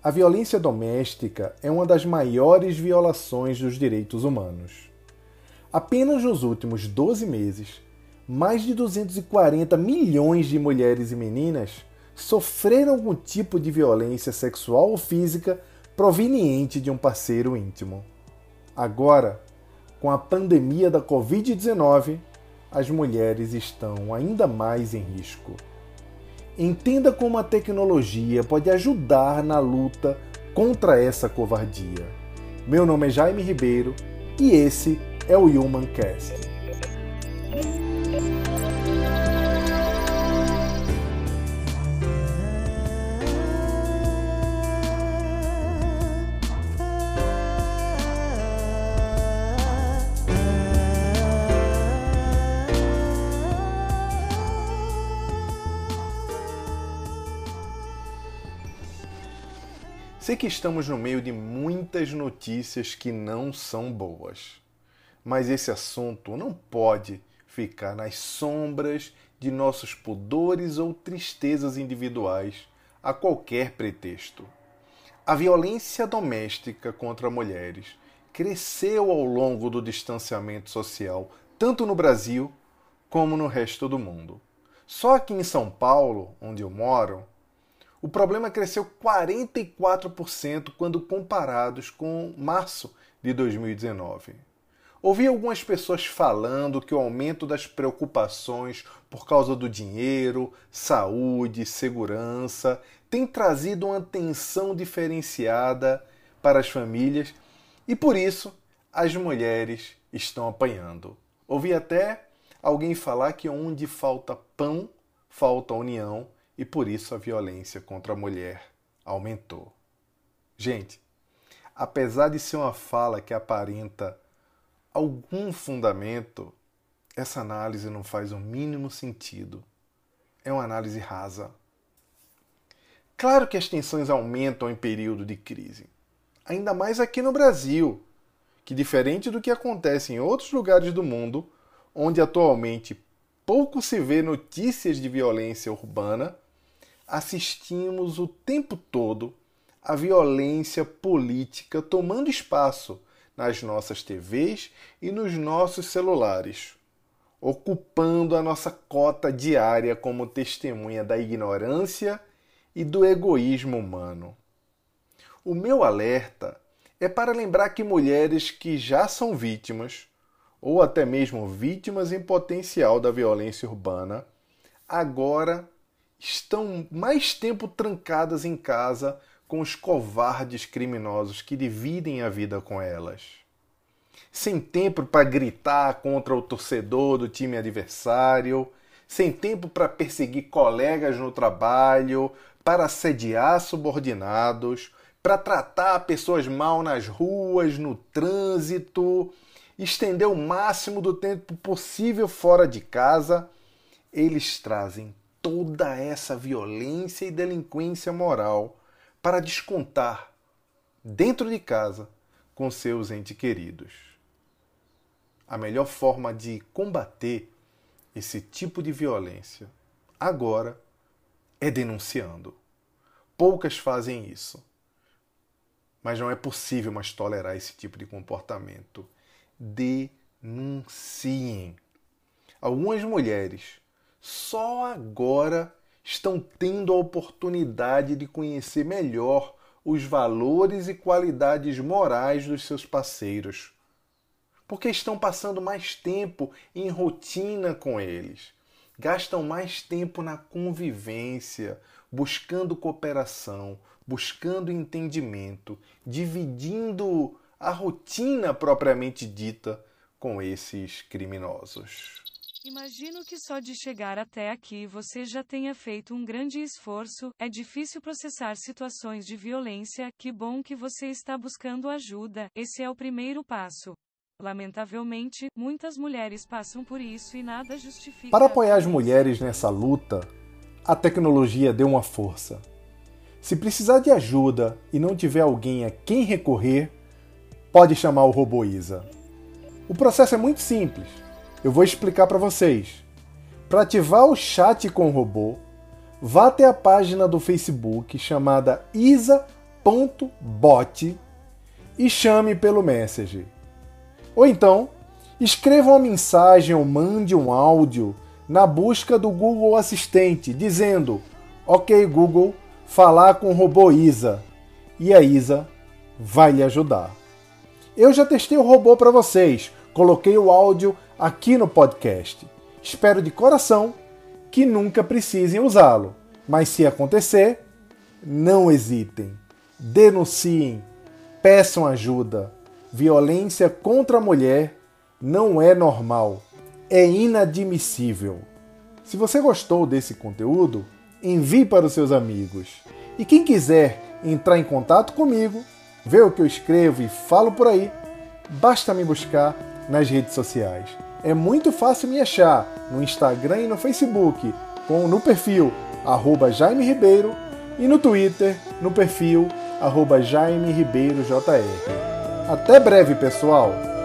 A violência doméstica é uma das maiores violações dos direitos humanos. Apenas nos últimos 12 meses, mais de 240 milhões de mulheres e meninas sofreram algum tipo de violência sexual ou física proveniente de um parceiro íntimo. Agora, com a pandemia da Covid-19, as mulheres estão ainda mais em risco. Entenda como a tecnologia pode ajudar na luta contra essa covardia. Meu nome é Jaime Ribeiro e esse é o Human Cast. Sei que estamos no meio de muitas notícias que não são boas, mas esse assunto não pode ficar nas sombras de nossos pudores ou tristezas individuais a qualquer pretexto. A violência doméstica contra mulheres cresceu ao longo do distanciamento social, tanto no Brasil como no resto do mundo. Só aqui em São Paulo, onde eu moro, o problema cresceu 44% quando comparados com março de 2019. Ouvi algumas pessoas falando que o aumento das preocupações por causa do dinheiro, saúde, segurança tem trazido uma atenção diferenciada para as famílias e por isso as mulheres estão apanhando. Ouvi até alguém falar que onde falta pão, falta união e por isso a violência contra a mulher aumentou. Gente, apesar de ser uma fala que aparenta algum fundamento, essa análise não faz o mínimo sentido. É uma análise rasa. Claro que as tensões aumentam em período de crise, ainda mais aqui no Brasil, que diferente do que acontece em outros lugares do mundo, onde atualmente pouco se vê notícias de violência urbana, assistimos o tempo todo a violência política tomando espaço nas nossas TVs e nos nossos celulares, ocupando a nossa cota diária como testemunha da ignorância e do egoísmo humano. O meu alerta é para lembrar que mulheres que já são vítimas, ou até mesmo vítimas em potencial da violência urbana, agora estão mais tempo trancadas em casa com os covardes criminosos que dividem a vida com elas. Sem tempo para gritar contra o torcedor do time adversário, sem tempo para perseguir colegas no trabalho, para assediar subordinados, para tratar pessoas mal nas ruas, no trânsito, estender o máximo do tempo possível fora de casa, eles trazem toda essa violência e delinquência moral para descontar dentro de casa com seus entes queridos. A melhor forma de combater esse tipo de violência agora é denunciando. Poucas fazem isso. Mas não é possível mais tolerar esse tipo de comportamento. Denunciem. Algumas mulheres só agora estão tendo a oportunidade de conhecer melhor os valores e qualidades morais dos seus parceiros. Porque estão passando mais tempo em rotina com eles, gastam mais tempo na convivência, buscando cooperação, buscando entendimento, dividindo a rotina propriamente dita com esses criminosos. Imagino que só de chegar até aqui você já tenha feito um grande esforço. É difícil processar situações de violência. Que bom que você está buscando ajuda. Esse é o primeiro passo. Lamentavelmente, muitas mulheres passam por isso e nada justifica. Para apoiar as mulheres nessa luta, a tecnologia deu uma força. Se precisar de ajuda e não tiver alguém a quem recorrer, pode chamar o robô Isa. O processo é muito simples eu vou explicar para vocês. Para ativar o chat com o robô, vá até a página do Facebook chamada Isa jaime.bot e chame pelo Messenger. Ou então, escreva uma mensagem ou mande um áudio na busca do Google Assistente dizendo: Ok, Google, falar com o robô Isa. E a Isa vai lhe ajudar. Eu já testei o robô para vocês, coloquei o áudio aqui no podcast. Espero de coração que nunca precisem usá-lo, mas se acontecer, não hesitem, denunciem, peçam ajuda. Violência contra a mulher não é normal, é inadmissível. Se você gostou desse conteúdo, envie para os seus amigos. E quem quiser entrar em contato comigo, ver o que eu escrevo e falo por aí, basta me buscar nas redes sociais. É muito fácil me achar no Instagram e no Facebook, com no perfil arroba Jaime Ribeiro e no Twitter no perfil arroba Jaime Ribeiro JR. Até breve, pessoal!